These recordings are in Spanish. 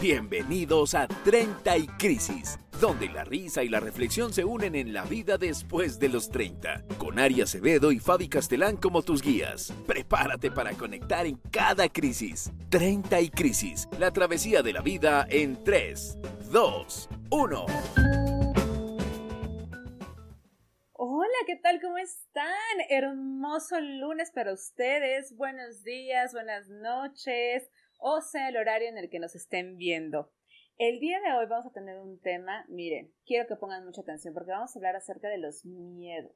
Bienvenidos a 30 y Crisis, donde la risa y la reflexión se unen en la vida después de los 30, con Ari Acevedo y Fabi Castelán como tus guías. Prepárate para conectar en cada crisis. 30 y Crisis, la travesía de la vida en 3, 2, 1. Hola, ¿qué tal? ¿Cómo están? Hermoso lunes para ustedes. Buenos días, buenas noches o sea el horario en el que nos estén viendo. El día de hoy vamos a tener un tema, miren, quiero que pongan mucha atención porque vamos a hablar acerca de los miedos.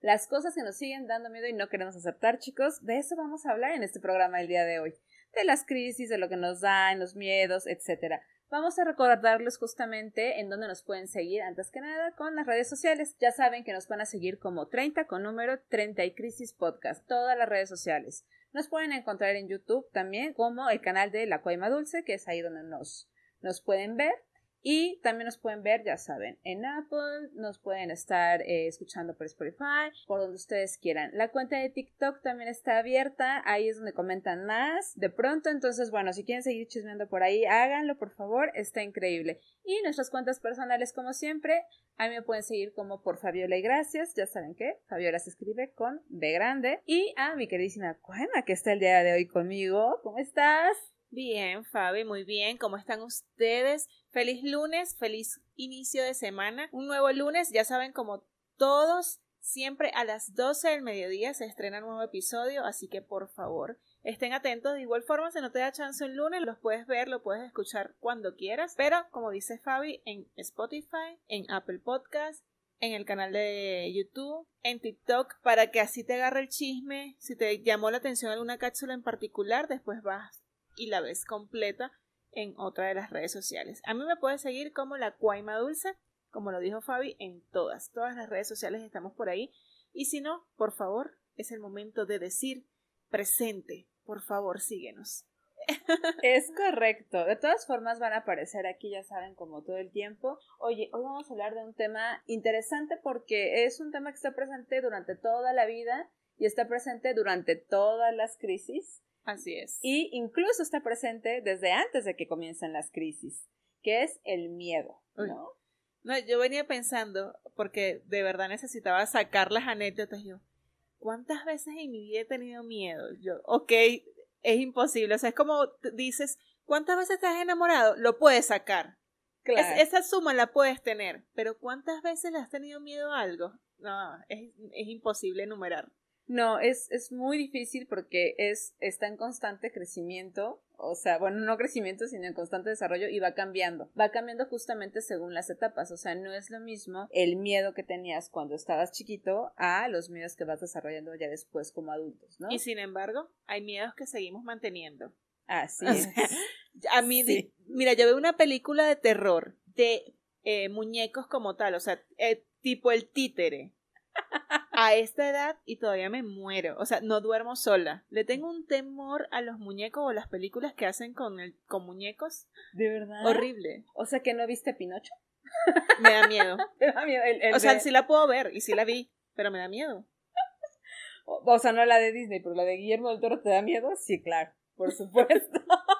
Las cosas que nos siguen dando miedo y no queremos aceptar, chicos, de eso vamos a hablar en este programa el día de hoy. De las crisis, de lo que nos dan, los miedos, etc. Vamos a recordarles justamente en dónde nos pueden seguir, antes que nada, con las redes sociales. Ya saben que nos van a seguir como 30 con número 30 y Crisis Podcast, todas las redes sociales. Nos pueden encontrar en YouTube también como el canal de La Cuaima Dulce, que es ahí donde nos, nos pueden ver. Y también nos pueden ver, ya saben, en Apple, nos pueden estar eh, escuchando por Spotify, por donde ustedes quieran. La cuenta de TikTok también está abierta, ahí es donde comentan más. De pronto, entonces, bueno, si quieren seguir chismeando por ahí, háganlo, por favor, está increíble. Y nuestras cuentas personales, como siempre, a mí me pueden seguir como por Fabiola y Gracias, ya saben que Fabiola se escribe con B grande. Y a mi queridísima Cuema, que está el día de hoy conmigo. ¿Cómo estás? Bien, Fabi, muy bien. ¿Cómo están ustedes? Feliz lunes, feliz inicio de semana. Un nuevo lunes, ya saben, como todos, siempre a las 12 del mediodía se estrena un nuevo episodio, así que por favor, estén atentos. De igual forma, si no te da chance un lunes, los puedes ver, lo puedes escuchar cuando quieras. Pero, como dice Fabi, en Spotify, en Apple Podcast, en el canal de YouTube, en TikTok, para que así te agarre el chisme. Si te llamó la atención alguna cápsula en particular, después vas y la ves completa en otra de las redes sociales. A mí me puedes seguir como la Cuaima Dulce, como lo dijo Fabi, en todas, todas las redes sociales estamos por ahí. Y si no, por favor, es el momento de decir presente. Por favor, síguenos. Es correcto. De todas formas van a aparecer aquí, ya saben, como todo el tiempo. Oye, hoy vamos a hablar de un tema interesante porque es un tema que está presente durante toda la vida y está presente durante todas las crisis. Así es. Y incluso está presente desde antes de que comiencen las crisis, que es el miedo, ¿no? No, yo venía pensando, porque de verdad necesitaba sacar las anécdotas, yo, ¿cuántas veces en mi vida he tenido miedo? Yo, ok, es imposible, o sea, es como dices, ¿cuántas veces te has enamorado? Lo puedes sacar. Claro. esa suma la puedes tener, pero ¿cuántas veces le has tenido miedo a algo? No, es, es imposible enumerar. No, es, es muy difícil porque es, está en constante crecimiento, o sea, bueno, no crecimiento, sino en constante desarrollo y va cambiando. Va cambiando justamente según las etapas, o sea, no es lo mismo el miedo que tenías cuando estabas chiquito a los miedos que vas desarrollando ya después como adultos, ¿no? Y sin embargo, hay miedos que seguimos manteniendo. Así es. a mí, mira, yo veo una película de terror de eh, muñecos como tal, o sea, eh, tipo el títere a esta edad y todavía me muero. O sea, no duermo sola. Le tengo un temor a los muñecos o las películas que hacen con, el, con muñecos. ¿De verdad? Horrible. O sea, que no viste Pinocho. Me da miedo. me da miedo. o sea, sí la puedo ver y sí la vi, pero me da miedo. O, o sea, no la de Disney, pero la de Guillermo del Toro te da miedo. Sí, claro, por supuesto.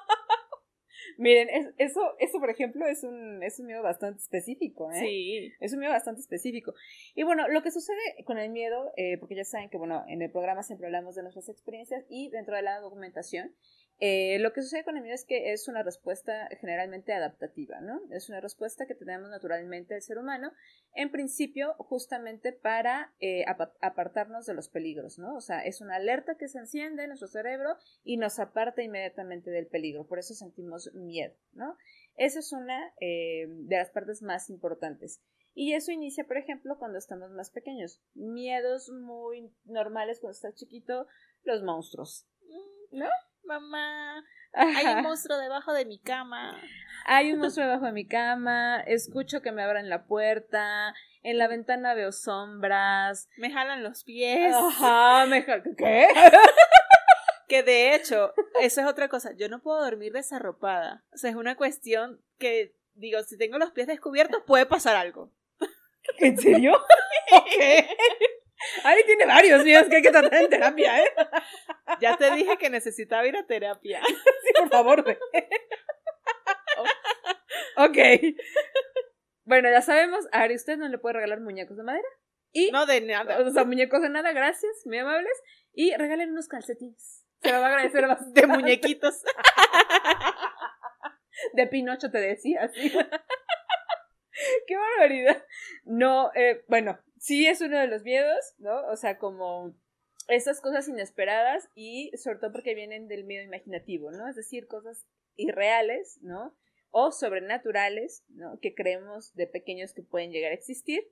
Miren, eso, eso por ejemplo es un, es un miedo bastante específico, ¿eh? Sí. Es un miedo bastante específico. Y bueno, lo que sucede con el miedo, eh, porque ya saben que bueno, en el programa siempre hablamos de nuestras experiencias y dentro de la documentación, eh, lo que sucede con el miedo es que es una respuesta generalmente adaptativa, ¿no? Es una respuesta que tenemos naturalmente el ser humano, en principio justamente para eh, apartarnos de los peligros, ¿no? O sea, es una alerta que se enciende en nuestro cerebro y nos aparta inmediatamente del peligro, por eso sentimos miedo, ¿no? Esa es una eh, de las partes más importantes. Y eso inicia, por ejemplo, cuando estamos más pequeños. Miedos muy normales cuando estás chiquito, los monstruos, ¿no? Mamá, hay un monstruo debajo de mi cama. Hay un monstruo debajo de mi cama, escucho que me abran la puerta, en la ventana veo sombras. Me jalan los pies. Ajá, me jalan... ¿Qué? que de hecho, eso es otra cosa, yo no puedo dormir desarropada. O sea, es una cuestión que, digo, si tengo los pies descubiertos puede pasar algo. ¿En serio? ¿Qué? Ari tiene varios míos que hay que tratar en terapia, ¿eh? Ya te dije que necesitaba ir a terapia. Sí, por favor. ok. Bueno, ya sabemos, a Ari usted no le puede regalar muñecos de madera. Y, No de nada. o sea, muñecos de nada, gracias, muy amables. Y regalen unos calcetines. Se lo va a agradecer bastante. De muñequitos. De Pinocho te decía, sí. Qué barbaridad. No, eh, bueno, sí es uno de los miedos, ¿no? O sea, como esas cosas inesperadas y sobre todo porque vienen del miedo imaginativo, ¿no? Es decir, cosas irreales, ¿no? O sobrenaturales, ¿no? Que creemos de pequeños que pueden llegar a existir,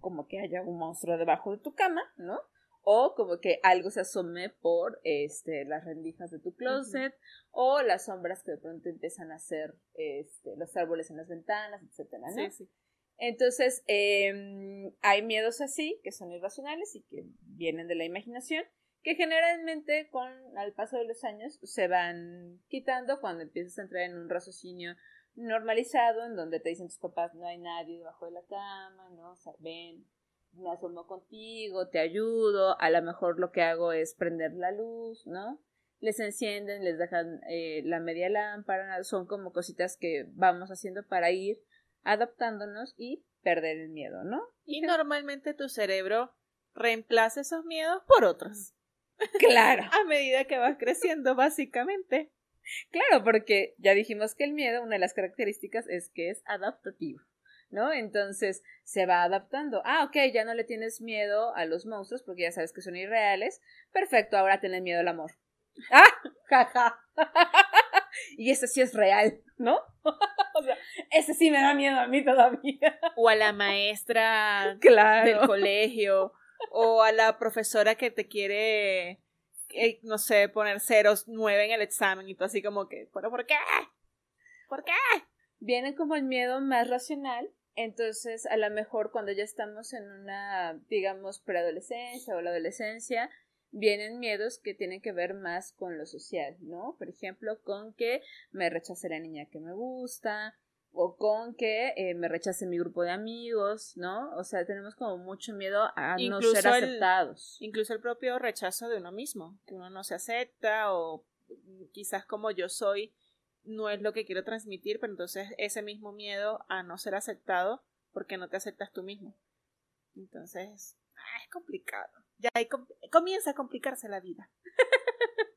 como que haya un monstruo debajo de tu cama, ¿no? O como que algo se asome por este, las rendijas de tu closet, o las sombras que de pronto empiezan a hacer este, los árboles en las ventanas, etcétera, ¿no? Sí, sí. Entonces, eh, hay miedos así, que son irracionales y que vienen de la imaginación, que generalmente con al paso de los años se van quitando cuando empiezas a entrar en un raciocinio normalizado, en donde te dicen tus papás, no hay nadie debajo de la cama, ¿no? O sea, ven, me asomo contigo, te ayudo, a lo mejor lo que hago es prender la luz, ¿no? Les encienden, les dejan eh, la media lámpara, son como cositas que vamos haciendo para ir adaptándonos y perder el miedo, ¿no? Y normalmente tu cerebro reemplaza esos miedos por otros. Claro, A medida que vas creciendo, básicamente. claro, porque ya dijimos que el miedo, una de las características es que es adaptativo, ¿no? Entonces se va adaptando. Ah, ok, ya no le tienes miedo a los monstruos porque ya sabes que son irreales. Perfecto, ahora tienes miedo al amor. ¡Ah! ¡Jaja! y ese sí es real, ¿no? o sea, ese sí me da miedo a mí todavía. O a la maestra del colegio. O a la profesora que te quiere, eh, no sé, poner ceros nueve en el examen. Y tú así como que, ¿pero por qué? ¿Por qué? Viene como el miedo más racional. Entonces, a lo mejor cuando ya estamos en una, digamos, preadolescencia o la adolescencia, vienen miedos que tienen que ver más con lo social, ¿no? Por ejemplo, con que me rechace la niña que me gusta, o con que eh, me rechace mi grupo de amigos, ¿no? O sea, tenemos como mucho miedo a no ser el- aceptados. Incluso el propio rechazo de uno mismo, que uno no se acepta o quizás como yo soy no es lo que quiero transmitir, pero entonces ese mismo miedo a no ser aceptado porque no te aceptas tú mismo. Entonces, ah, es complicado. Ya com- comienza a complicarse la vida.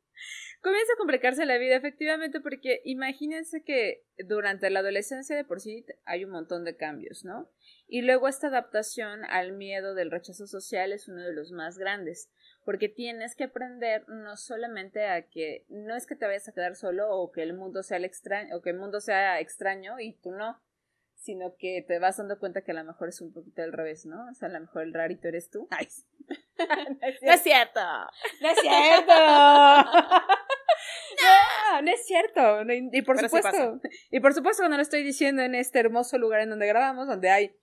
Comienza a complicarse la vida, efectivamente, porque imagínense que durante la adolescencia de por sí hay un montón de cambios, ¿no? Y luego esta adaptación al miedo del rechazo social es uno de los más grandes, porque tienes que aprender no solamente a que no es que te vayas a quedar solo o que el mundo sea o que el mundo sea extraño y tú no, sino que te vas dando cuenta que a lo mejor es un poquito al revés, ¿no? O sea, a lo mejor el rarito eres tú. Ay. No es cierto. ¡No es cierto! ¡No no, es cierto. No, Y por Pero sí supuesto, y por supuesto no lo estoy diciendo en este hermoso lugar en donde grabamos, donde hay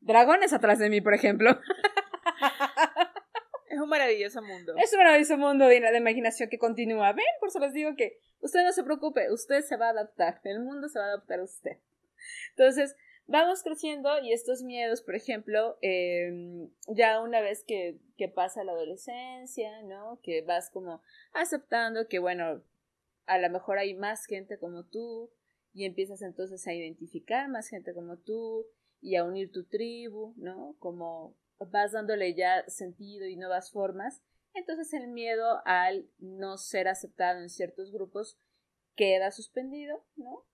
dragones atrás de mí, por ejemplo. Es un maravilloso mundo. Es un maravilloso mundo de, de imaginación que continúa. Ven, por eso les digo que usted no se preocupe, usted se va a adaptar, el mundo se va a adaptar a usted. Entonces, vamos creciendo y estos miedos, por ejemplo, eh, ya una vez que, que pasa la adolescencia, ¿no? Que vas como aceptando que, bueno, a lo mejor hay más gente como tú y empiezas entonces a identificar más gente como tú y a unir tu tribu, ¿no? Como vas dándole ya sentido y nuevas formas, entonces el miedo al no ser aceptado en ciertos grupos queda suspendido, ¿no?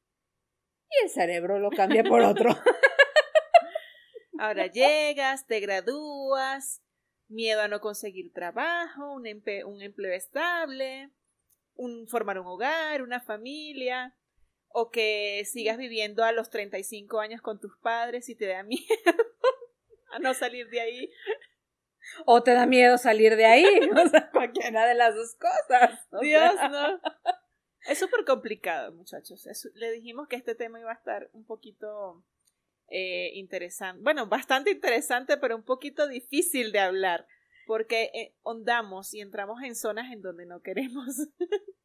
Y el cerebro lo cambia por otro. Ahora llegas, te gradúas, miedo a no conseguir trabajo, un, empe- un empleo estable, un, formar un hogar, una familia, o que sigas viviendo a los 35 años con tus padres y te da miedo a no salir de ahí. o te da miedo salir de ahí, o sea, cualquiera de las dos cosas. Dios, sea. no. Es súper complicado, muchachos. Le dijimos que este tema iba a estar un poquito eh, interesante. Bueno, bastante interesante, pero un poquito difícil de hablar. Porque eh, hondamos y entramos en zonas en donde no queremos.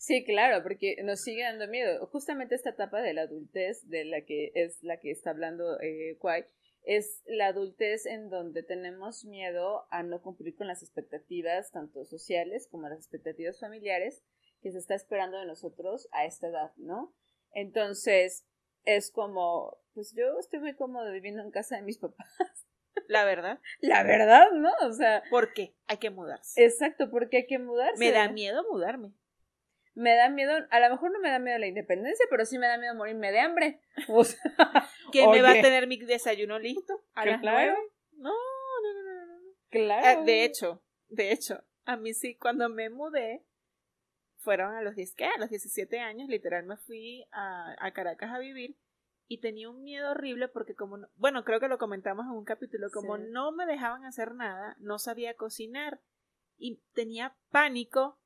Sí, claro, porque nos sigue dando miedo. Justamente esta etapa de la adultez, de la que es la que está hablando eh, Kwai, es la adultez en donde tenemos miedo a no cumplir con las expectativas, tanto sociales como las expectativas familiares, que se está esperando de nosotros a esta edad, ¿no? Entonces, es como, pues yo estoy muy cómodo viviendo en casa de mis papás. La verdad. La verdad, ¿no? O sea. ¿Por qué? Hay que mudarse. Exacto, porque hay que mudarse. Me da miedo mudarme. Me da miedo, a lo mejor no me da miedo la independencia, pero sí me da miedo morirme de hambre. O sea, ¿Quién me va a tener mi desayuno listo? ¿A las Claro. nueve? No, no, no, no, no, no. Claro. Ah, de hecho, de hecho, a mí sí, cuando me mudé, fueron a los 10, ¿qué? A los 17 años, literal, me fui a, a Caracas a vivir y tenía un miedo horrible porque como, no- bueno, creo que lo comentamos en un capítulo, como Sí. no me dejaban hacer nada, no sabía cocinar y tenía pánico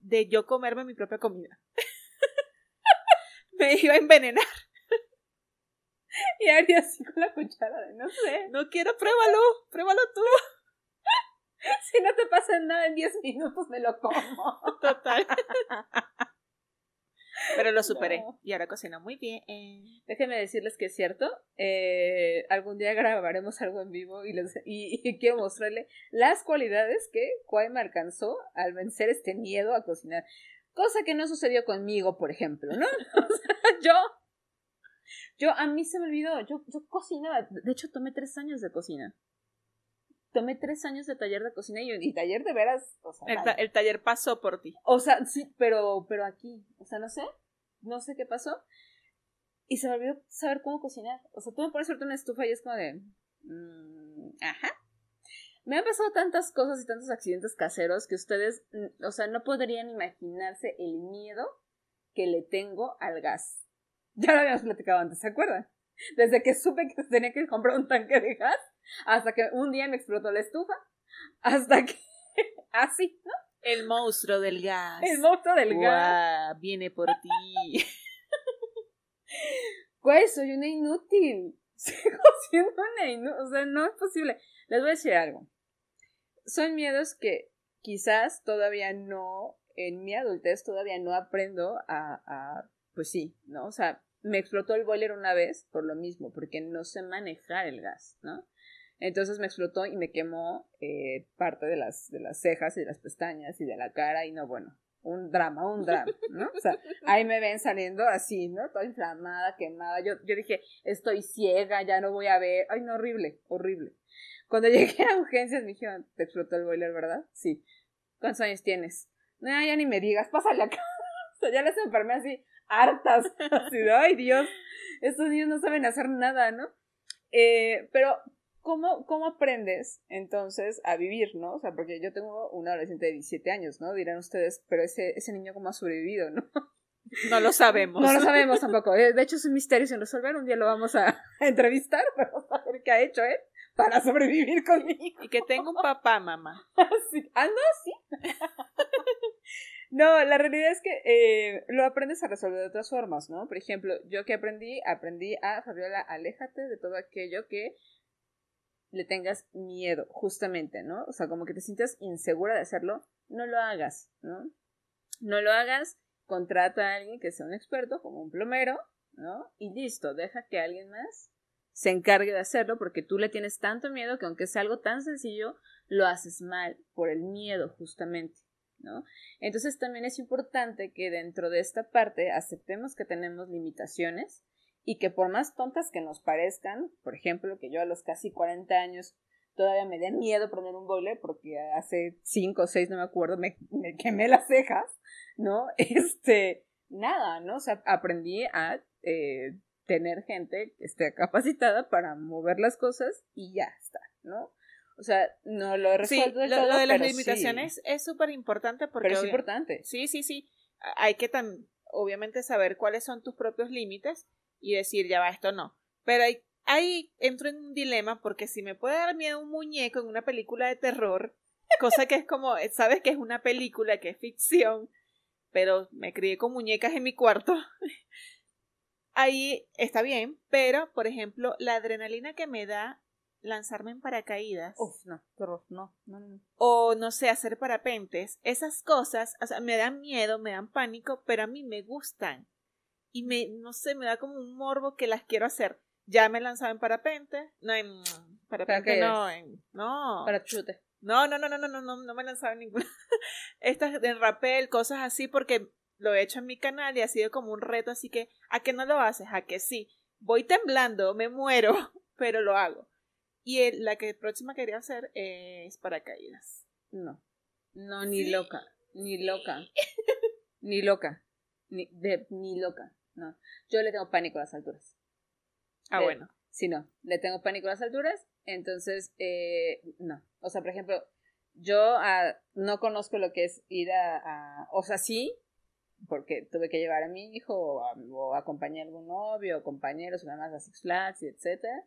de yo comerme mi propia comida. me iba a envenenar. Y haría así con la cuchara de no sé. No quiero, pruébalo, pruébalo tú. Si no te pasa nada en 10 minutos, me lo como. Total. Pero lo superé No. y ahora cocino muy bien. Déjenme decirles que es cierto. eh, algún día grabaremos algo en vivo y, les, y, y quiero mostrarle las cualidades que Kwai me alcanzó al vencer este miedo a cocinar. Cosa que no sucedió conmigo, por ejemplo, ¿no? O sea, yo. Yo, a mí se me olvidó. Yo, yo cocinaba. De hecho, tomé tres años de cocina. Tomé tres años de taller de cocina y, y taller de veras. O sea, El, ta- el taller pasó por ti. O sea, sí, pero, pero aquí, o sea, no sé, no sé qué pasó. Y se me olvidó saber cómo cocinar. O sea, tú me pones ahorita una estufa y es como de... mm, ajá. Me han pasado tantas cosas y tantos accidentes caseros que ustedes, mm, o sea, no podrían imaginarse el miedo que le tengo al gas. Ya lo habíamos platicado antes, ¿se acuerdan? Desde que supe que tenía que comprar un tanque de gas, hasta que un día me explotó la estufa, hasta que... Así, ¿no? El monstruo del gas. El monstruo del gas. Viene por ti. Güey, soy una inútil. Sigo siendo una inútil. O sea, no es posible. Les voy a decir algo. Son miedos que quizás todavía no, en mi adultez todavía no aprendo a, a pues sí, ¿no? O sea, me explotó el boiler una vez por lo mismo, porque no sé manejar el gas, ¿no? Entonces me explotó y me quemó eh, parte de las, de las cejas y de las pestañas y de la cara y no, bueno, un drama, un drama, ¿no? O sea, ahí me ven saliendo así, ¿no? Toda inflamada, quemada. Yo, yo dije, estoy ciega, ya no voy a ver. Ay, no, horrible, horrible. Cuando llegué a urgencias me dijeron, te explotó el boiler, ¿verdad? Sí. ¿Cuántos años tienes? No, ya ni me digas, pásale acá. O sea, ya las enfermé así, hartas. Así ay, Dios, estos niños no saben hacer nada, ¿no? Eh, pero, ¿cómo, ¿cómo aprendes entonces a vivir, no? O sea, porque yo tengo un adolescente de 17 años, ¿no? Dirán ustedes, pero ese, ese niño cómo ha sobrevivido, ¿no? No lo sabemos. No lo sabemos tampoco. Eh, De hecho, es un misterio sin resolver. Un día lo vamos a, a entrevistar para saber qué ha hecho él para sobrevivir conmigo. Y que tengo un papá, mamá. Sí. Ah, no, sí. No, la realidad es que eh, lo aprendes a resolver de otras formas, ¿no? Por ejemplo, yo que aprendí, aprendí a, Fabiola, aléjate de todo aquello que le tengas miedo, justamente, ¿no? O sea, como que te sientas insegura de hacerlo, no lo hagas, ¿no? No lo hagas, contrata a alguien que sea un experto, como un plomero, ¿no? Y listo, deja que alguien más se encargue de hacerlo porque tú le tienes tanto miedo que aunque sea algo tan sencillo, lo haces mal por el miedo, justamente. ¿no? Entonces también es importante que dentro de esta parte aceptemos que tenemos limitaciones y que por más tontas que nos parezcan, por ejemplo, que yo a los casi 40 años todavía me da miedo prender un boiler porque hace 5 o 6, no me acuerdo, me, me quemé las cejas, ¿no? Este, nada, ¿no? O sea, aprendí a eh, tener gente que esté capacitada para mover las cosas y ya está, ¿no? O sea, no lo he Sí, resuelto lo, del lo todo, de las pero sí. limitaciones es súper importante porque... Pero es importante. Sí, sí, sí. Hay que tan, obviamente saber cuáles son tus propios límites y decir, ya va, esto no. Pero ahí entro en un dilema porque si me puede dar miedo un muñeco en una película de terror, cosa que es como, sabes que es una película, que es ficción, pero me crié con muñecas en mi cuarto. Ahí está bien, pero, por ejemplo, la adrenalina que me da lanzarme en paracaídas Uf, no, horror, no, no, no. o no sé, hacer parapentes, esas cosas, o sea, me dan miedo, me dan pánico, pero a mí me gustan. Y me, no sé, me da como un morbo que las quiero hacer. Ya me he lanzado en parapente, no en parapente, no, en, no, Para chute. no, no, no, no, no, no, no, no me he lanzado en ninguna. Estas de rappel, cosas así, porque lo he hecho en mi canal y ha sido como un reto, así que, ¿a qué no lo haces? ¿A que sí? voy temblando, me muero, pero lo hago. Y la que próxima quería hacer es paracaídas. No. No, ni loca. Ni loca. ni loca. Ni, ni loca. No. Yo le tengo pánico a las alturas. Ah, bueno. Sí, no. Le tengo pánico a las alturas. Entonces, eh, no. O sea, por ejemplo, yo ah, no conozco lo que es ir a, O sea, sí, porque tuve que llevar a mi hijo o, a, acompañar a algún novio o compañeros, nada más a Six Flags y etcétera.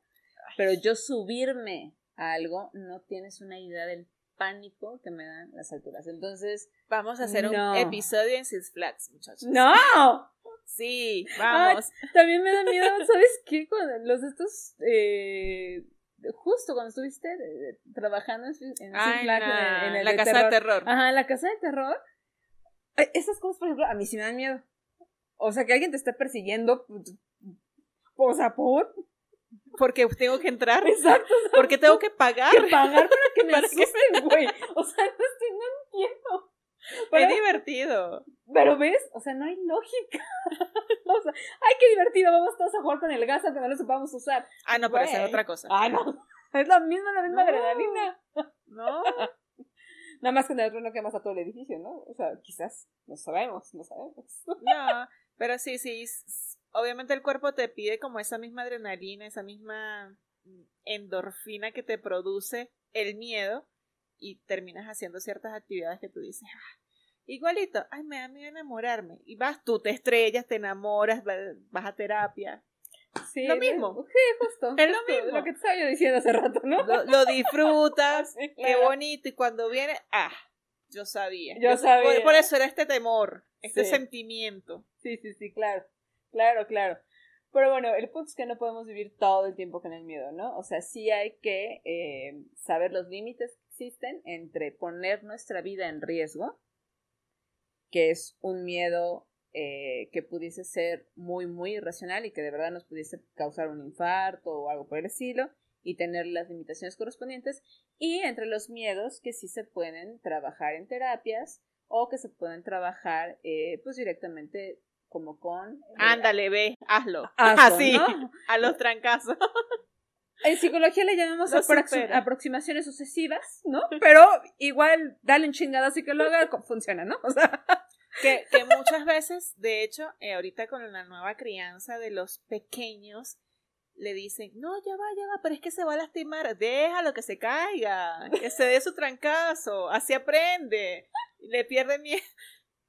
Pero yo subirme a algo, no tienes una idea del pánico que me dan las alturas. Entonces, vamos a hacer un episodio en Six Flags, muchachos. ¡No! Sí, vamos. también me da miedo, ¿sabes qué? Cuando los estos eh, justo cuando estuviste eh, trabajando en, en, en, la casa de terror. Ajá, en la casa de terror. Esas cosas, por ejemplo, a mí sí me dan miedo. O sea, que alguien te esté persiguiendo. O sea, por. Porque tengo que entrar. Exacto. Porque tengo que pagar. Que pagar para que me asusten, güey. O sea, no, estoy, no entiendo. es divertido. Pero ves, o sea, no hay lógica. o sea, ay, qué divertido, vamos todos a jugar con el gas aunque no lo sepamos usar. Ah, no, pero esa es otra cosa. Ah, no. Es la misma, la misma adrenalina. No. Nada más que en el otro no quemas a todo el edificio, ¿no? O sea, quizás, no sabemos, no sabemos. no, pero sí, sí, obviamente el cuerpo te pide como esa misma adrenalina, esa misma endorfina que te produce el miedo y terminas haciendo ciertas actividades que tú dices, ah, igualito, ay, me da miedo enamorarme. Y vas tú, te estrellas, te enamoras, vas a terapia. Sí, lo mismo. Sí, justo. Es lo mismo. Lo que te estaba yo diciendo hace rato, ¿no? Lo, disfrutas, qué bonito, y cuando viene, ah, yo sabía. Yo, sabía. Por, eso era este temor, este sentimiento. Sí, sí, sí, claro. Claro, claro. Pero bueno, el punto es que no podemos vivir todo el tiempo con el miedo, ¿no? O sea, sí hay que eh, saber los límites existen entre poner nuestra vida en riesgo, que es un miedo eh, que pudiese ser muy, muy irracional y que de verdad nos pudiese causar un infarto o algo por el estilo, y tener las limitaciones correspondientes, y entre los miedos que sí se pueden trabajar en terapias o que se pueden trabajar eh, pues directamente como con... Eh, Ándale, ve, hazlo. Así, a los trancazos. En psicología le llamamos aproximaciones sucesivas, ¿no? Pero igual, dale un chingado así que lo haga, funciona, ¿no? O sea... Que, que muchas veces, de hecho, eh, ahorita con la nueva crianza de los pequeños, le dicen, no, ya va, ya va, pero es que se va a lastimar, déjalo que se caiga, que se dé su trancazo, así aprende, le pierde miedo.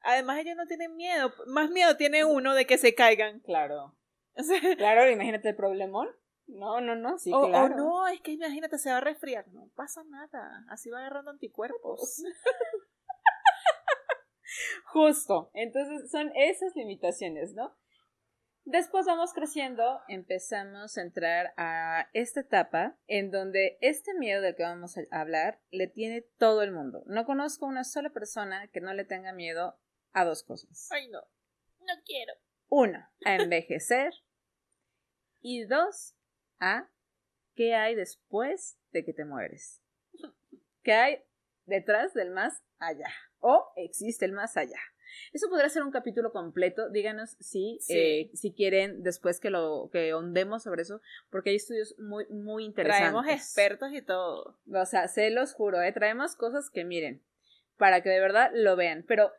Además, ellos no tienen miedo. Más miedo tiene uno de que se caigan. Claro. claro, imagínate el problemón. No, no, no, sí, o, claro. O no, es que imagínate, se va a resfriar. No pasa nada. Así va agarrando anticuerpos. Justo. Entonces, son esas limitaciones, ¿no? Después vamos creciendo, empezamos a entrar a esta etapa en donde este miedo del que vamos a hablar le tiene todo el mundo. No conozco una sola persona que no le tenga miedo a dos cosas. Ay, no. No quiero. Uno, a envejecer. y dos, a qué hay después de que te mueres. ¿Qué hay detrás del más allá? ¿O existe el más allá? Eso podría ser un capítulo completo. Díganos si, eh, si quieren después que lo que ondemos sobre eso, porque hay estudios muy, muy interesantes. Traemos expertos y todo. O sea, se los juro, ¿eh? traemos cosas que miren, para que de verdad lo vean. Pero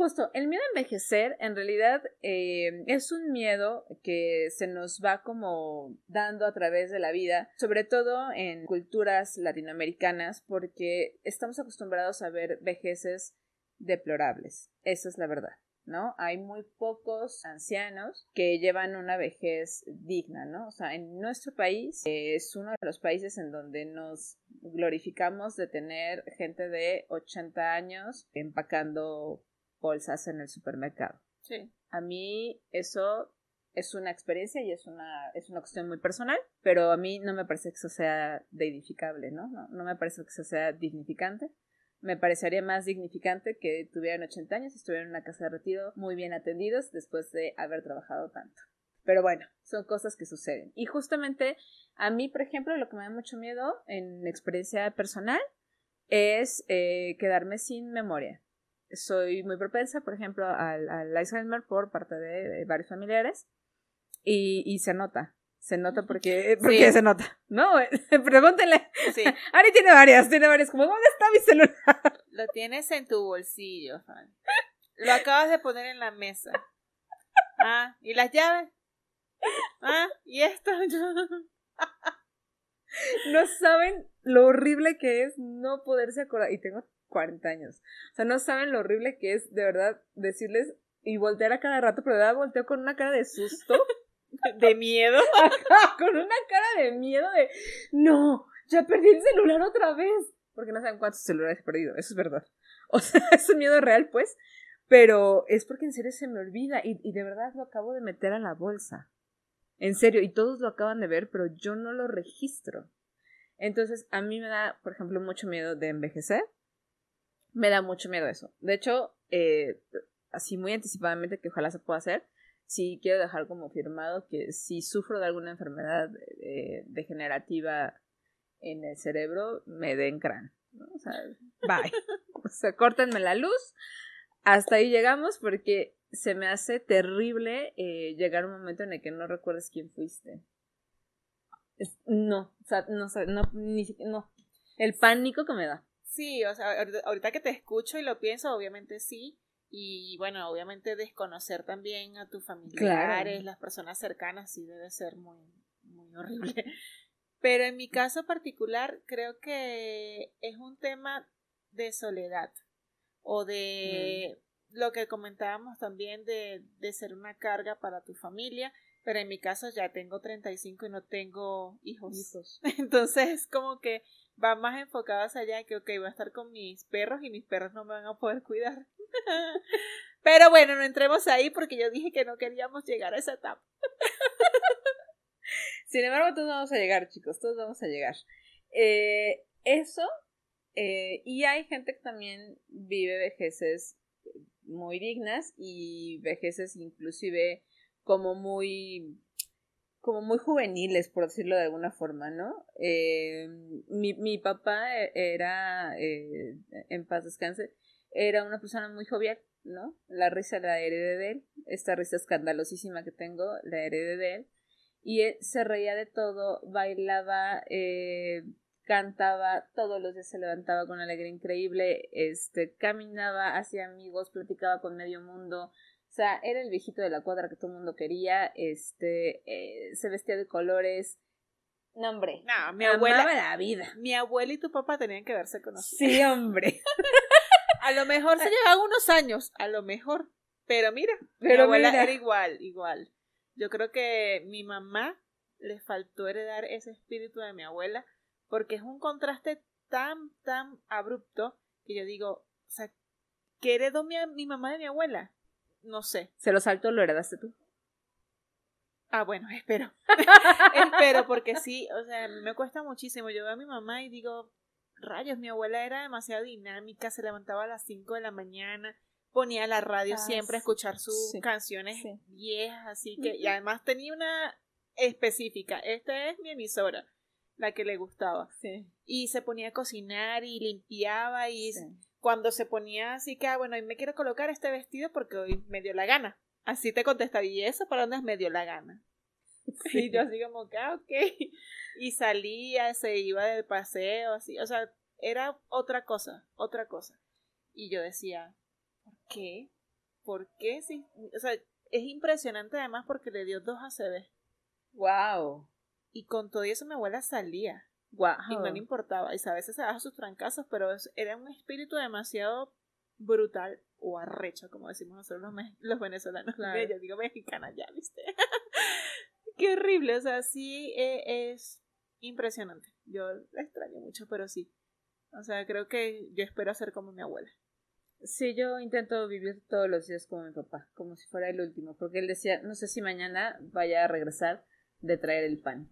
Justo, el miedo a envejecer en realidad eh, es un miedo que se nos va como dando a través de la vida, sobre todo en culturas latinoamericanas, porque estamos acostumbrados a ver vejeces deplorables. Esa es la verdad. ¿no? Hay muy pocos ancianos que llevan una vejez digna, ¿no? O sea, en nuestro país es uno de los países en donde nos glorificamos de tener gente de 80 años empacando bolsas en el supermercado. Sí. A mí eso es una experiencia y es una, es una cuestión muy personal, pero a mí no me parece que eso sea dignificable, ¿no? No, no me parece que eso sea dignificante. Me parecería más dignificante que tuvieran 80 años y estuvieran en una casa de retiro muy bien atendidos después de haber trabajado tanto. Pero bueno, son cosas que suceden. Y justamente a mí, por ejemplo, lo que me da mucho miedo en experiencia personal es eh, quedarme sin memoria soy muy propensa, por ejemplo, al, Alzheimer por parte de, varios familiares y, se nota. Se nota porque, porque se nota, ¿no? Pregúntenle. Sí. Ari tiene varias, tiene varias. Como, ¿dónde está mi celular? Lo tienes en tu bolsillo, Fan. Lo acabas de poner en la mesa. Ah, ¿y las llaves? Ah, ¿y esto? no saben lo horrible que es no poderse acordar. Y tengo 40 años. O sea, no saben lo horrible que es, de verdad, decirles y voltear a cada rato, pero de verdad volteo con una cara de susto. de miedo. con una cara de miedo de, no, ya perdí el celular otra vez. Porque no saben cuántos celulares he perdido, eso es verdad. O sea, es un miedo real, pues. Pero es porque en serio se me olvida y, y de verdad lo acabo de meter a la bolsa. En serio, y todos lo acaban de ver, pero yo no lo registro. Entonces, a mí me da, por ejemplo, mucho miedo de envejecer. Me da mucho miedo eso. De hecho, eh, así muy anticipadamente que ojalá se pueda hacer, sí quiero dejar como firmado que si sufro de alguna enfermedad eh, degenerativa en el cerebro, me den crán. ¿no? O sea, bye. o sea, córtenme la luz. Hasta ahí llegamos porque se me hace terrible eh, llegar a un momento en el que no recuerdes quién fuiste. Es, no, o sea, no, no, ni no. El pánico que me da. Sí, o sea, ahorita que te escucho y lo pienso, obviamente sí. Y bueno, obviamente desconocer también a tus familiares, claro. las personas cercanas, sí debe ser muy, muy horrible. Pero en mi caso particular, creo que es un tema de soledad o de mm. lo que comentábamos también de, de ser una carga para tu familia. Pero en mi caso ya tengo 35 y no tengo hijos. hijos. Entonces, como que va más enfocado hacia allá que, ok, voy a estar con mis perros y mis perros no me van a poder cuidar. Pero bueno, no entremos ahí porque yo dije que no queríamos llegar a esa etapa. Sin embargo, todos vamos a llegar, chicos, todos vamos a llegar. Eh, eso, eh, y hay gente que también vive vejeces muy dignas y vejeces inclusive como muy como muy juveniles, por decirlo de alguna forma, ¿no? Eh, mi, mi, papá era, eh, en paz descanse, era una persona muy jovial, ¿no? La risa la heredé de él, esta risa escandalosísima que tengo, la heredé de él, y él se reía de todo, bailaba, eh, cantaba, todos los días se levantaba con alegría increíble, este, caminaba, hacía amigos, platicaba con medio mundo, o sea, era el viejito de la cuadra que todo el mundo quería, este, eh, se vestía de colores. No, hombre. No, mi abuela. la vida. Mi abuela y tu papá tenían que verse conocidos. Sí, hombre. a lo mejor se llevaban unos años, a lo mejor. Pero mira, Pero mi abuela era igual, igual. Yo creo que mi mamá le faltó heredar ese espíritu de mi abuela, porque es un contraste tan, tan abrupto que yo digo, o sea, ¿qué heredó mi, mi mamá de mi abuela? No sé. ¿Se lo saltó lo heredaste tú? Ah, bueno, espero. espero, porque sí, o sea, me cuesta muchísimo. Yo veo a mi mamá y digo, rayos, mi abuela era demasiado dinámica, se levantaba a las 5 de la mañana, ponía la radio ah, siempre a escuchar sus canciones viejas, así que, y además tenía una específica, esta es mi emisora, la que le gustaba. Y se ponía a cocinar y limpiaba y cuando se ponía así que, ah, bueno, hoy me quiero colocar este vestido porque hoy me dio la gana. Así te contestaría, ¿y eso para dónde es me dio la gana? Sí, yo así como que, ah, ok. Y salía, se iba de paseo, así, o sea, era otra cosa, otra cosa. Y yo decía, ¿por qué? ¿Por qué? Sí, o sea, es impresionante además porque le dio dos ACV. Wow. Y con todo eso mi abuela salía. Y no le importaba. Y a veces se daba sus trancazos, pero era un espíritu demasiado brutal o arrecho, como decimos nosotros los, venezolanos. Yo digo mexicana ya, ¿viste? Qué horrible. O sea, sí e, es impresionante. Yo la extraño mucho, pero sí. O sea, creo que yo espero ser como mi abuela. Sí, yo intento vivir todos los días como mi papá, como si fuera el último, porque él decía, no sé si mañana vaya a regresar de traer el pan.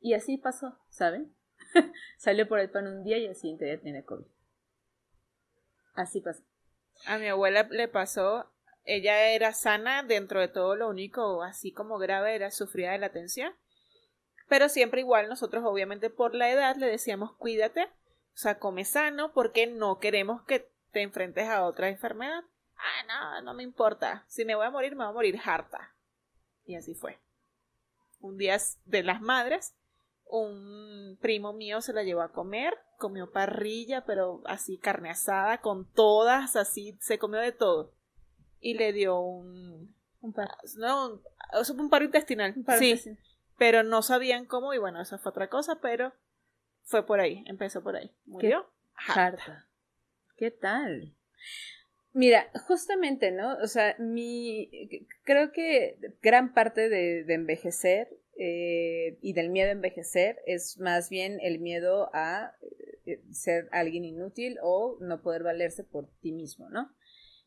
Y así pasó, ¿saben? Salió por el pan un día y el siguiente día tiene COVID. Así pasó. A mi abuela le pasó, ella era sana dentro de todo, lo único así como grave era sufría de la tensión. Pero siempre igual nosotros obviamente por la edad le decíamos cuídate, o sea, come sano porque no queremos que te enfrentes a otra enfermedad. Ah, no, no me importa. Si me voy a morir, me voy a morir harta. Y así fue. un día de las madres, un primo mío se la llevó a comer, comió parrilla, pero así carne asada, con todas, así, se comió de todo. Y le dio un... Un par. No, un, un paro intestinal. sí, pero no sabían cómo, y bueno, esa fue otra cosa, pero fue por ahí, empezó por ahí. Murió. Harta. ¿Qué tal? Mira, justamente, ¿no? O sea, mi. Creo que gran parte de, envejecer eh, y del miedo a envejecer es más bien el miedo a eh, ser alguien inútil o no poder valerse por ti mismo, ¿no?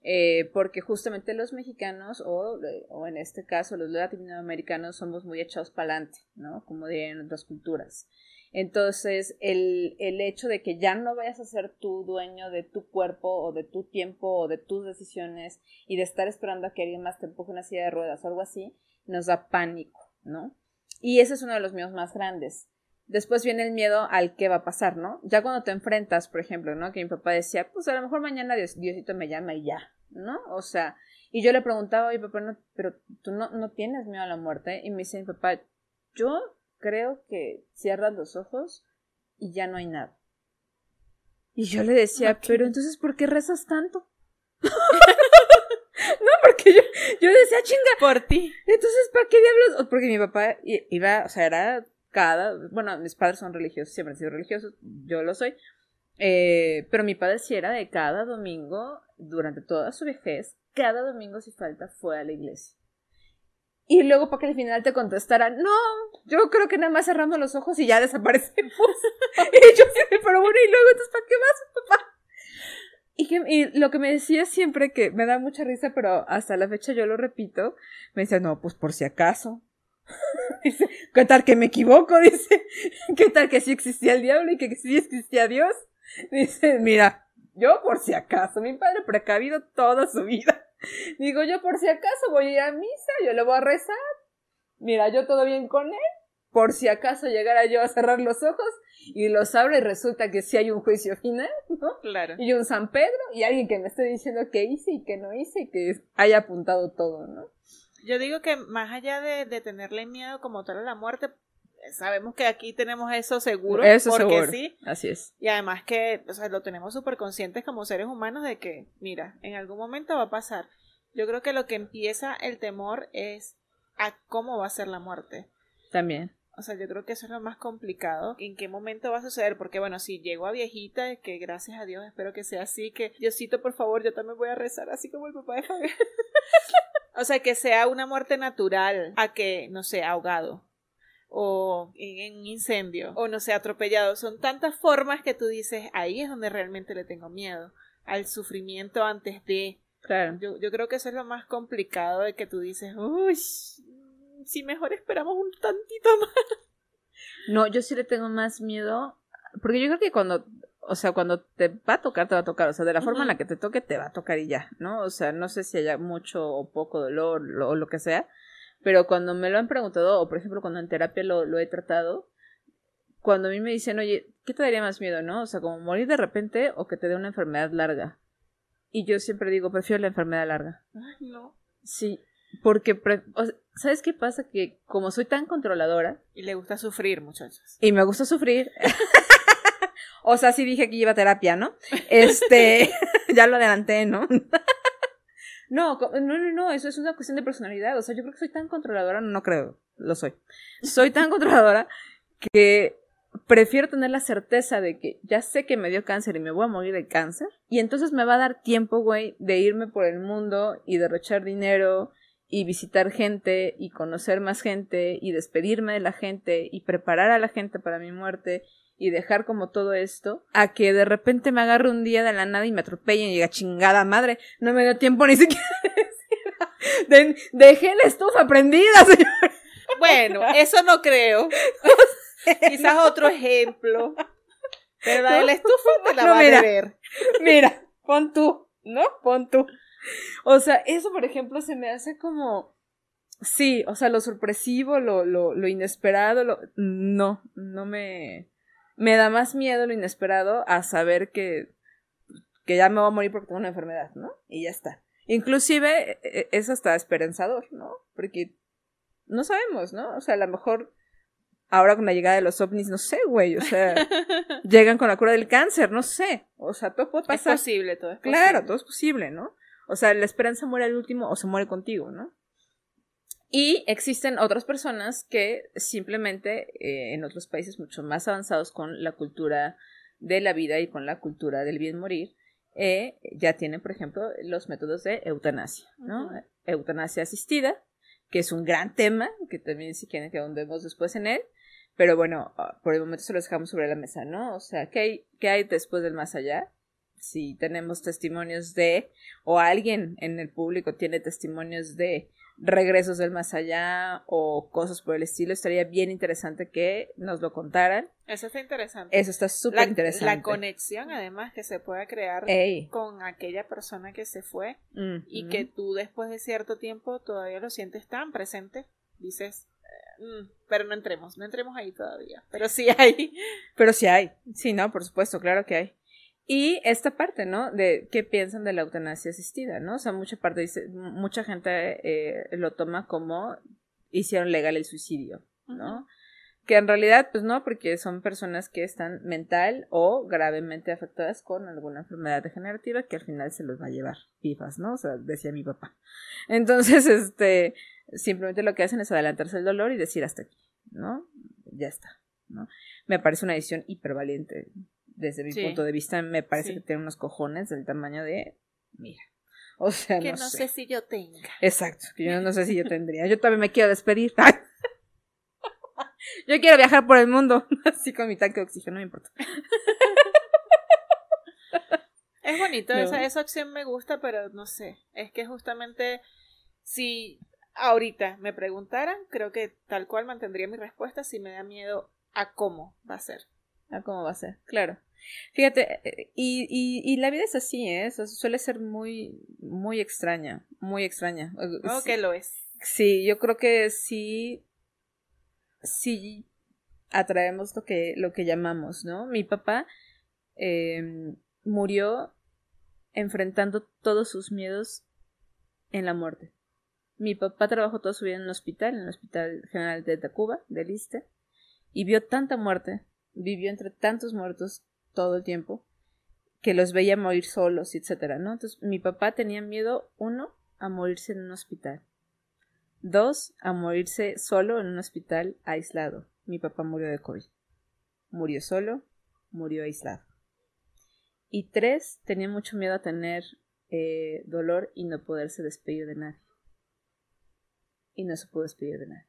Eh, porque justamente los mexicanos o, o, en este caso los latinoamericanos somos muy echados para adelante, ¿no? Como en otras culturas. Entonces, el, el hecho de que ya no vayas a ser tú dueño de tu cuerpo o de tu tiempo o de tus decisiones y de estar esperando a que alguien más te empuje una silla de ruedas o algo así, nos da pánico, ¿no? Y ese es uno de los míos más grandes. Después viene el miedo al qué va a pasar, ¿no? Ya cuando te enfrentas, por ejemplo, ¿no? Que mi papá decía, pues a lo mejor mañana Diosito me llama y ya, ¿no? O sea, y yo le preguntaba, oye, papá, no, pero tú no, no tienes miedo a la muerte. Y me dice mi papá, yo creo que cierras los ojos y ya no hay nada. Y yo le decía, pero entonces, ¿por qué rezas tanto? no, porque yo, yo decía, chinga. Por ti. Entonces, ¿para qué diablos? Porque mi papá iba, o sea, era cada, bueno, mis padres son religiosos, siempre han sido religiosos, yo lo soy. Eh, pero mi padre sí era de cada domingo, durante toda su vejez, cada domingo si falta fue a la iglesia. Y luego para que al final te contestara, no, yo creo que nada más cerramos los ojos y ya desaparecemos. y yo sí, pero bueno, y luego entonces ¿para qué más, papá? Y, que, y lo que me decía siempre, que me da mucha risa, pero hasta la fecha yo lo repito, me decía, no, pues por si acaso. dice, ¿qué tal que me equivoco? Dice, ¿qué tal que sí existía el diablo y que sí existía Dios? Dice, mira, yo por si acaso, mi padre precavido toda su vida. Digo, yo por si acaso voy a ir a misa, yo le voy a rezar. Mira, yo todo bien con él. Por si acaso llegara yo a cerrar los ojos y los abre y resulta que sí hay un juicio final, ¿no? Claro. Y un San Pedro y alguien que me esté diciendo qué hice y qué no hice y que haya apuntado todo, ¿no? Yo digo que más allá de, de tenerle miedo como tal a la muerte, sabemos que aquí tenemos eso seguro. Eso porque sí. Así es. Y además que, o sea, lo tenemos súper conscientes como seres humanos de que, mira, en algún momento va a pasar. Yo creo que lo que empieza el temor es a cómo va a ser la muerte. También. O sea, yo creo que eso es lo más complicado. ¿En qué momento va a suceder? Porque, bueno, si llego a viejita, que gracias a Dios espero que sea así, que Diosito, por favor, yo también voy a rezar así como el papá de Fabián. o sea, que sea una muerte natural, a que, no sé, ahogado o en un incendio o no sé, atropellado. Son tantas formas que tú dices, ahí es donde realmente le tengo miedo, al sufrimiento antes de... Claro. Yo, yo creo que eso es lo más complicado de que tú dices, uy, si mejor esperamos un tantito más. No, yo sí le tengo más miedo, porque yo creo que cuando, o sea, cuando te va a tocar, te va a tocar, o sea, de la forma en la que te toque, te va a tocar y ya, ¿no? O sea, no sé si haya mucho o poco dolor o lo que sea, pero cuando me lo han preguntado, o por ejemplo cuando en terapia lo, lo he tratado, cuando a mí me dicen, oye, ¿qué te daría más miedo, no? O sea, como morir de repente o que te dé una enfermedad larga. Y yo siempre digo, prefiero la enfermedad larga. Ay, no. Sí, porque, ¿sabes qué pasa? Que como soy tan controladora. Y le gusta sufrir, muchachos. Y me gusta sufrir. o sea, sí dije que iba a terapia, ¿no? Este, ya lo adelanté, ¿no? No, no, no, no, eso es una cuestión de personalidad. O sea, yo creo que soy tan controladora, no creo, lo soy. Soy tan controladora que prefiero tener la certeza de que ya sé que me dio cáncer y me voy a morir de cáncer. Y entonces me va a dar tiempo, güey, de irme por el mundo y derrochar dinero y visitar gente y conocer más gente y despedirme de la gente y preparar a la gente para mi muerte y dejar como todo esto a que de repente me agarre un día de la nada y me atropellen y diga chingada madre, no me dio tiempo ni siquiera de dejé la estufa prendida, señor. Bueno, eso no creo. Quizás otro ejemplo. Pero la de la estufa te la va mira, a ver. Mira, pon tú, ¿no? Pon tú. O sea, eso por ejemplo se me hace como Sí, o sea, lo sorpresivo, lo, lo, lo inesperado, lo... no, no me, me da más miedo lo inesperado a saber que, que ya me voy a morir porque tengo una enfermedad, ¿no? Y ya está. Inclusive e, e, es hasta esperanzador, ¿no? Porque no sabemos, ¿no? O sea, a lo mejor ahora con la llegada de los ovnis, no sé, güey, o sea, llegan con la cura del cáncer, no sé, o sea, todo puede pasar. Es posible, todo es Claro, todo es posible, ¿no? O sea, la esperanza muere al último o se muere contigo, ¿no? Y existen otras personas que simplemente eh, en otros países mucho más avanzados con la cultura de la vida y con la cultura del bien morir, eh, ya tienen, por ejemplo, los métodos de eutanasia, ¿no? Ujú. Eutanasia asistida, que es un gran tema, que también si quieren que ahondemos después en él, pero bueno, ah, por el momento se lo dejamos sobre la mesa, ¿no? O sea, ¿qué hay, qué hay después del más allá? Si tenemos testimonios de, o alguien en el público tiene testimonios de regresos del más allá o cosas por el estilo, estaría bien interesante que nos lo contaran. Eso está interesante. Eso está súper interesante. la conexión, además, que se pueda crear Ey. con aquella persona que se fue Mm, y que tú después de cierto tiempo todavía lo sientes tan presente, dices, eh, mm, pero no entremos, no entremos ahí todavía. Pero sí hay. Pero sí hay. Sí, no, por supuesto, claro que hay. Y esta parte, ¿no? De qué piensan de la eutanasia asistida, ¿no? O sea, mucha parte dice, mucha gente eh, lo toma como hicieron legal el suicidio, ¿no? Que en realidad, pues no, porque son personas que están mental o gravemente afectadas con alguna enfermedad degenerativa que al final se los va a llevar vivas, ¿no? O sea, decía mi papá. Entonces, este, simplemente lo que hacen es adelantarse el dolor y decir hasta aquí, ¿no? Ya está, ¿no? Me parece una decisión hipervaliente. Desde mi Sí. punto de vista, me parece Sí. que tiene unos cojones del tamaño de, mira, o sea, que no, no, sé. sé si yo tenga. Exacto, que yo no sé si yo tendría. Yo también me quiero despedir. Yo quiero viajar por el mundo, así con mi tanque de oxígeno, no me importa. Es bonito, No. esa, esa opción me gusta, pero no sé. Es que justamente si ahorita me preguntaran, creo que tal cual mantendría mi respuesta si me da miedo a cómo va a ser. Ah, ¿cómo va a ser? Claro. Fíjate, eh, y, y, y la vida es así, ¿eh? O sea, suele ser muy, muy extraña, muy extraña. Oh, sí- que lo es. Sí, yo creo que sí, sí atraemos lo que, lo que llamamos, ¿no? Mi papá eh, murió enfrentando todos sus miedos en la muerte. Mi papá trabajó toda su vida en un hospital, en el Hospital General de Tacuba, del Iste, y vio tanta muerte, vivió entre tantos muertos todo el tiempo, que los veía morir solos, etcétera, ¿no? Entonces, mi papá tenía miedo, uno, a morirse en un hospital. Dos, a morirse solo en un hospital aislado. Mi papá murió de COVID. Murió solo, murió aislado. Y tres, tenía mucho miedo a tener eh, dolor y no poderse despedir de nadie. Y no se pudo despedir de nadie.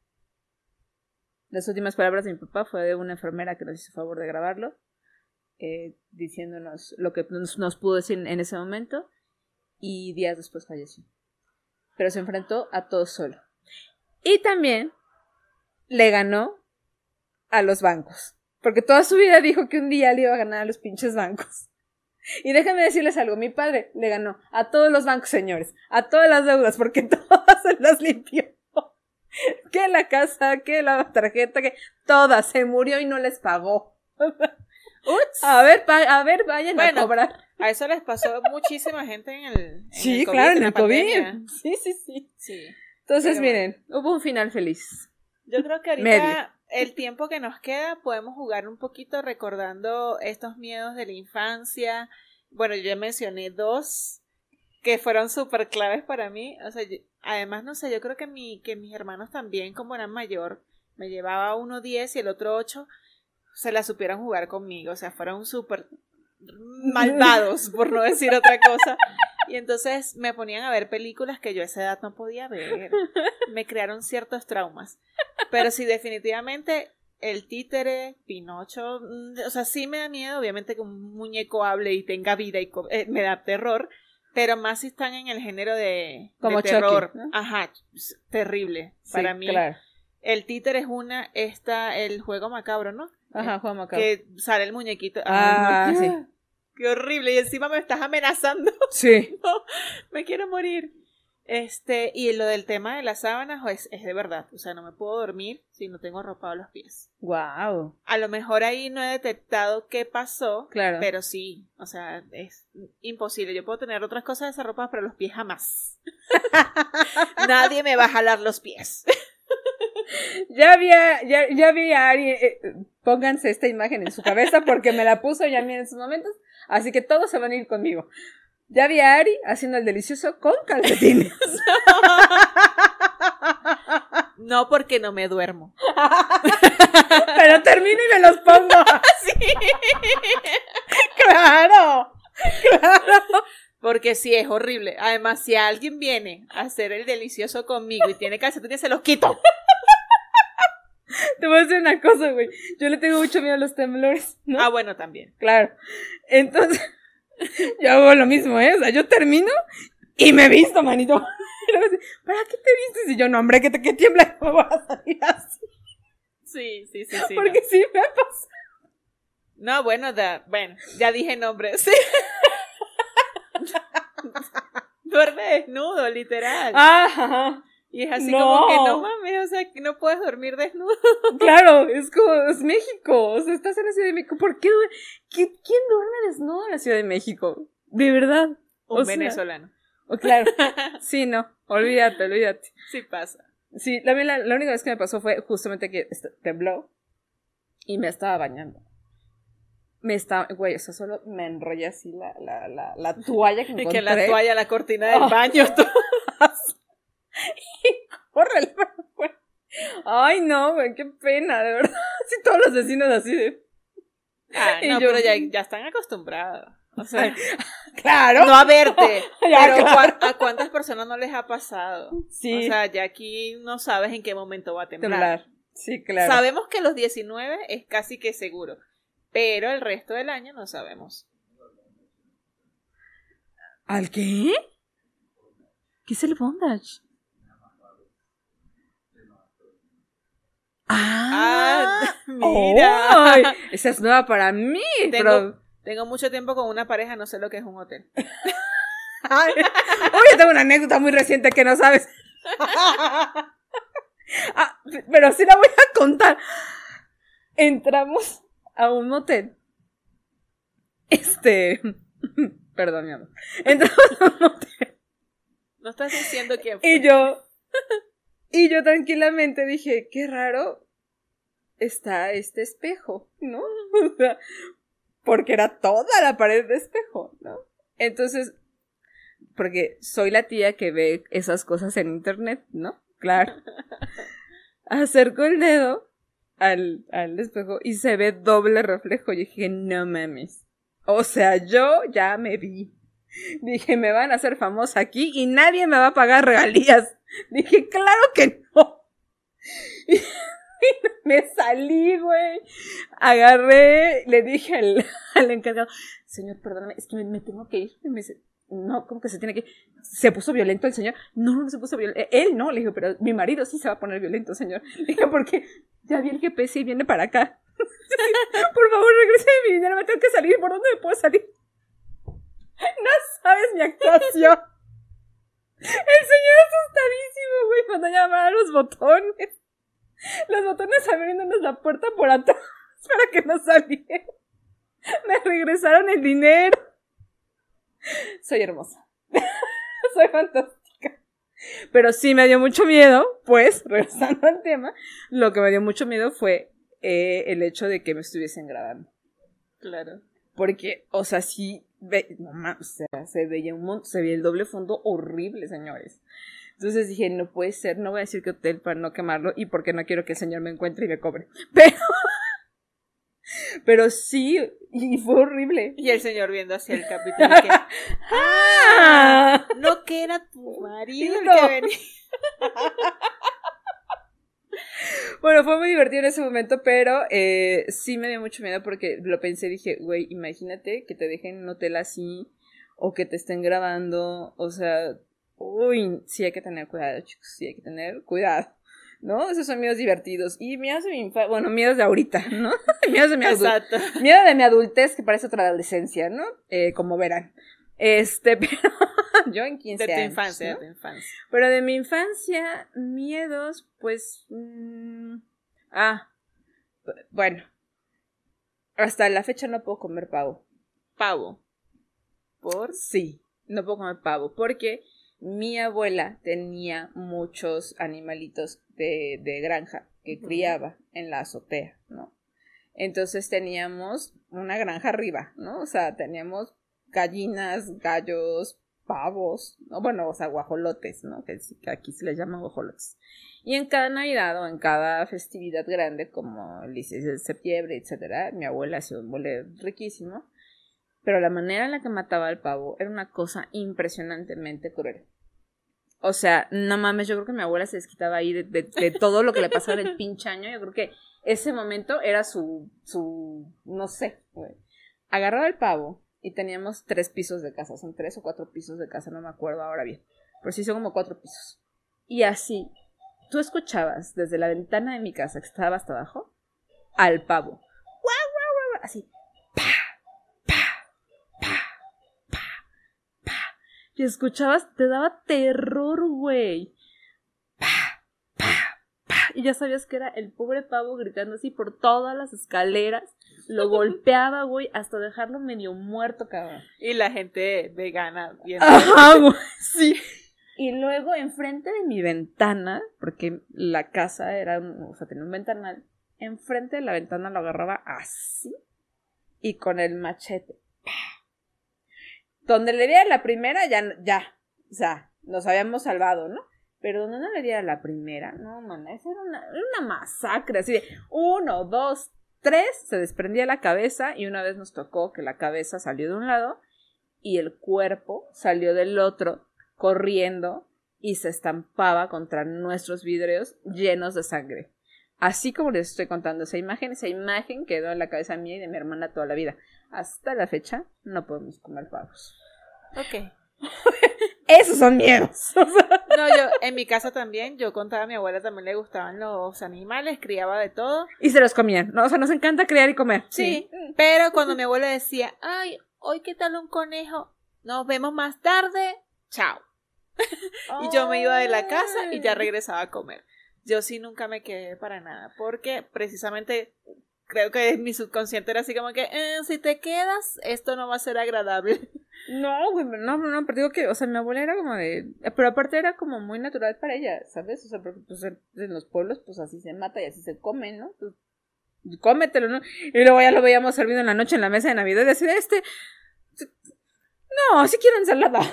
Las últimas palabras de mi papá fue de una enfermera que nos hizo favor de grabarlo, eh, diciéndonos lo que nos, nos pudo decir en ese momento, y días después falleció. Pero se enfrentó a todo solo. Y también le ganó a los bancos. Porque toda su vida dijo que un día le iba a ganar a los pinches bancos. Y déjenme decirles algo, mi padre le ganó a todos los bancos, señores, a todas las deudas, porque todas se las limpió. Que la casa, que la tarjeta, que todas, se murió y no les pagó. Ups. A ver, pa- a ver, vayan Bueno, a cobrar. A eso les pasó muchísima gente en el, en Sí, el COVID, claro, en el COVID. Sí, sí, sí. Sí. Entonces, Pero miren, hubo un final feliz. Yo creo que ahorita Medio. el tiempo que nos queda podemos jugar un poquito recordando estos miedos de la infancia. Bueno, yo ya mencioné dos que fueron súper claves para mí. O sea, yo- además, no sé, yo creo que, mi, que mis hermanos también, como eran mayor, me llevaba uno 10 y el otro 8, se la supieron jugar conmigo. O sea, fueron súper malvados, por no decir otra cosa. Y entonces me ponían a ver películas que yo a esa edad no podía ver. Me crearon ciertos traumas. Pero sí, definitivamente el títere, Pinocho, mm, o sea, sí me da miedo, obviamente que un muñeco hable y tenga vida y eh, me da terror, pero más si están en el género de, Como de terror. Chucky, ¿no? Ajá, terrible. Sí, Para mí, Claro. el títere es una, está el juego macabro, ¿no? Ajá, Juan Macabro. Que sale el muñequito. Ah, no. sí. Qué horrible. Y encima me estás amenazando. Sí. No, me quiero morir. Este, y lo del tema de las sábanas es, es de verdad. O sea, no me puedo dormir si no tengo arropado los pies. Wow. A lo mejor ahí no he detectado qué pasó, Claro. pero sí, o sea, es imposible. Yo puedo tener otras cosas desarropadas, pero los pies jamás. Nadie me va a jalar los pies. ya había, ya, ya vi a Ari, eh, pónganse esta imagen en su cabeza porque me la puso ya a mí en esos momentos, así que todos se van a ir conmigo. Ya vi a Ari haciendo el delicioso con calcetines. No porque no me duermo. Pero termino y me los pongo. Sí. Claro. Claro. Porque sí, es horrible. Además, si alguien viene a hacer el delicioso conmigo y tiene calcetines, se los quito. Te voy a decir una cosa, güey. Yo le tengo mucho miedo a los temblores, ¿no? Ah, bueno, también. Claro. Entonces, yo hago lo mismo, ¿eh? O sea, yo termino y me visto, manito. ¿para qué te vistes? Y yo, no, hombre, que, te, que tiembla, no voy a salir así. Sí, sí, sí, sí. Porque sí me ha pasado. No, no bueno, da- bueno, ya dije nombres. Sí. Duerme desnudo, literal. Ajá. Y es así no. como que no mames, o sea, que no puedes dormir desnudo. Claro, es como, es México. O sea, estás en la Ciudad de México. ¿Por qué? ¿Qui- ¿Quién duerme desnudo en la Ciudad de México? De verdad. Un O sea, venezolano. Oh, claro. Sí, no. Olvídate, olvídate. Sí pasa. Sí, la, la, la única vez que me pasó fue justamente que tembló y me estaba bañando. Me estaba, güey, o sea, solo me enrollé así la, la, la, la toalla que Y encontré. que la toalla, la cortina del Oh. baño, todo. Córrele para afuera. Ay, no, güey, qué pena, de verdad. Así todos los vecinos así de. Ah, Y no, yo- pero ya, ya están acostumbrados. O sea, Claro. no a verte. Ya, pero claro. ¿cuá- ¿a cuántas personas no les ha pasado? Sí. O sea, ya aquí no sabes en qué momento va a temblar. temblar. Sí, claro. Sabemos que los 19 es casi que seguro, pero el resto del año no sabemos. ¿Al qué? ¿Qué es el bondage? Ah, Ah, mira. Esa es nueva para mí. Tengo, pero- tengo mucho tiempo con una pareja, no sé lo que es un hotel. Ay, yo tengo una anécdota muy reciente que no sabes. Ah, pero sí la voy a contar. Entramos a un motel. Este. Perdón, mi amor. Entramos a un motel. No estás diciendo quién fue. Y yo. Y yo tranquilamente dije, qué raro está este espejo, ¿no? O sea, porque era toda la pared de espejo, ¿no? Entonces, porque soy la tía que ve esas cosas en internet, ¿no? Claro. Acerco el dedo al, al espejo y se ve doble reflejo. Yo dije, no mames. O sea, yo ya me vi. Dije, me van a hacer famosa aquí y nadie me va a pagar regalías. Dije, claro que no. Y me salí, güey. Agarré, le dije al, al encargado, señor, perdóname, es que me, tengo que ir. Y me dice, no, ¿cómo que se tiene que? ¿Se puso violento el señor? No, no se puso violento. Él no, le dije, pero mi marido sí se va a poner violento, señor. Le dije, porque ya vi el GPS y viene para acá. Por favor, regrese mi dinero, me tengo que salir. ¿Por dónde me puedo salir? No sabes mi actuación. El señor asustadísimo, güey, cuando llamaba los botones. Los botones abriéndonos la puerta por atrás para que no saliera. Me regresaron el dinero. Soy hermosa. Soy fantástica. Pero sí me dio mucho miedo, pues, regresando al tema, lo que me dio mucho miedo fue eh, el hecho de que me estuviesen grabando. Claro. Porque, o sea, sí, ve, no o sea, se veía un montón, se veía el doble fondo horrible, señores. Entonces dije, no puede ser, no voy a decir que hotel para no quemarlo y porque no quiero que el señor me encuentre y me cobre. Pero, pero sí, y fue horrible. Y el señor viendo hacia el y que, ¡Ah! no que era tu marido el que venía. Bueno, fue muy divertido en ese momento, pero eh, sí me dio mucho miedo porque lo pensé, dije, güey, imagínate que te dejen en un hotel así o que te estén grabando, o sea, uy, sí hay que tener cuidado, chicos, sí hay que tener cuidado, ¿no? Esos son miedos divertidos y miedos de mi infancia, bueno, miedos de ahorita, ¿no? miedos de mi adultez. Exacto. Miedo de mi adultez, que parece otra adolescencia, ¿no? Eh, como verán. Este, pero yo en 15 De tu años, infancia, ¿no? de tu infancia. Pero de mi infancia, miedos, pues... mm, ah, bueno. Hasta la fecha no puedo comer pavo. Pavo. ¿Por? Sí, no puedo comer pavo. Porque mi abuela tenía muchos animalitos de, de granja que criaba en la azotea, ¿no? Entonces teníamos una granja arriba, ¿no? O sea, teníamos gallinas, gallos, pavos, ¿no? bueno, o sea, guajolotes, ¿no? Que aquí se les llaman guajolotes. Y en cada Navidad o en cada festividad grande, como el 16 de septiembre, etcétera, mi abuela hacía un mole riquísimo, pero la manera en la que mataba al pavo era una cosa impresionantemente cruel. O sea, no mames, yo creo que mi abuela se desquitaba ahí de, todo lo que le pasaba el pinche año. Yo creo que ese momento era su, su, no sé, Agarraba el pavo y teníamos tres pisos de casa, son tres o cuatro pisos de casa, no me acuerdo ahora bien, pero sí son como cuatro pisos. Y así tú escuchabas desde la ventana de mi casa, que estaba hasta abajo, al pavo. Así. Pa, pa, pa, pa, pa. Y escuchabas, te daba terror, güey. Y ya sabías que era el pobre pavo gritando así por todas las escaleras. Lo golpeaba, güey, hasta dejarlo medio muerto, cabrón. Y la gente vegana viendo. Ajá, güey. Sí. Y luego enfrente de mi ventana, porque la casa era, o sea, tenía un ventanal, enfrente de la ventana lo agarraba así y con el machete. Donde le diera la primera, ya, ya, o sea, nos habíamos salvado, ¿no? Pero donde no le diera la primera, no, man, esa era una, una masacre, así de uno, dos, tres, se desprendía la cabeza y una vez nos tocó que la cabeza salió de un lado y el cuerpo salió del otro corriendo y se estampaba contra nuestros vidrios llenos de sangre. Así como les estoy contando esa imagen, esa imagen quedó en la cabeza mía y de mi hermana toda la vida. Hasta la fecha no podemos comer pavos. Ok. Esos son miedos. no, yo, en mi casa también, yo contaba a mi abuela también le gustaban los animales, criaba de todo. Y se los comían, ¿no? O sea, nos encanta criar y comer. Sí, pero cuando mi abuela decía, ay, hoy qué tal un conejo, nos vemos más tarde, chao y yo me iba de la casa y ya regresaba a comer. Yo sí nunca me quedé para nada, porque precisamente creo que mi subconsciente era así como que, eh, si te quedas, esto no va a ser agradable. No, güey, no, no, pero digo que, o sea, mi abuela era como de, pero aparte era como muy natural para ella, ¿sabes? O sea, porque pues en los pueblos, pues así se mata y así se come, ¿no? Pues, cómetelo, ¿no? Y luego ya lo veíamos servido en la noche en la mesa de Navidad y así de este, no, sí quiero ensalada.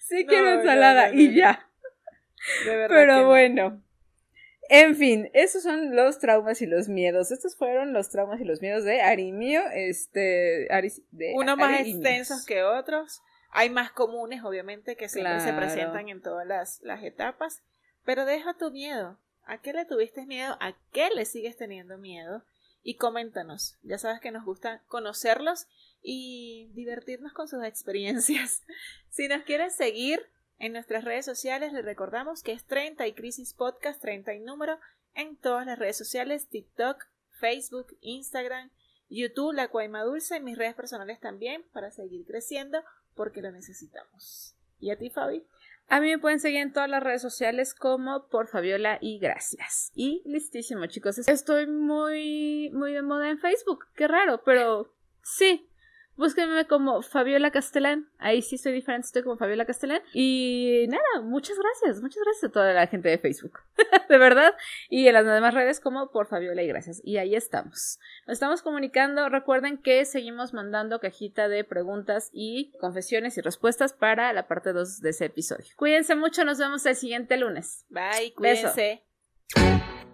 sí quiero ensalada y ya. Pero bueno. En fin, esos son los traumas y los miedos. Estos fueron los traumas y los miedos de Arimio, este, de uno más extensos que otros. Hay más comunes, obviamente, que siempre se presentan en todas las, las etapas. Pero deja tu miedo. ¿A qué le tuviste miedo? ¿A qué le sigues teniendo miedo? Y coméntanos. Ya sabes que nos gusta conocerlos y divertirnos con sus experiencias. Si nos quieres seguir en nuestras redes sociales, les recordamos que es 30 y Crisis Podcast, 30 y número, en todas las redes sociales, TikTok, Facebook, Instagram, YouTube, La Cuaima Dulce, y mis redes personales también, para seguir creciendo, porque lo necesitamos. ¿Y a ti, Fabi? A mí me pueden seguir en todas las redes sociales como por Fabiola y gracias. Y listísimo, chicos. Estoy muy, muy de moda en Facebook. Qué raro, pero sí, Búsquenme como Fabiola Castellán. Ahí sí soy diferente, estoy como Fabiola Castellán. Y nada, muchas gracias, muchas gracias a toda la gente de Facebook. de verdad. Y en las demás redes como por Fabiola y gracias. Y ahí estamos. Nos estamos comunicando. Recuerden que seguimos mandando cajita de preguntas y confesiones y respuestas para la parte 2 de ese episodio. Cuídense mucho, nos vemos el siguiente lunes. Bye, cuídense. Beso.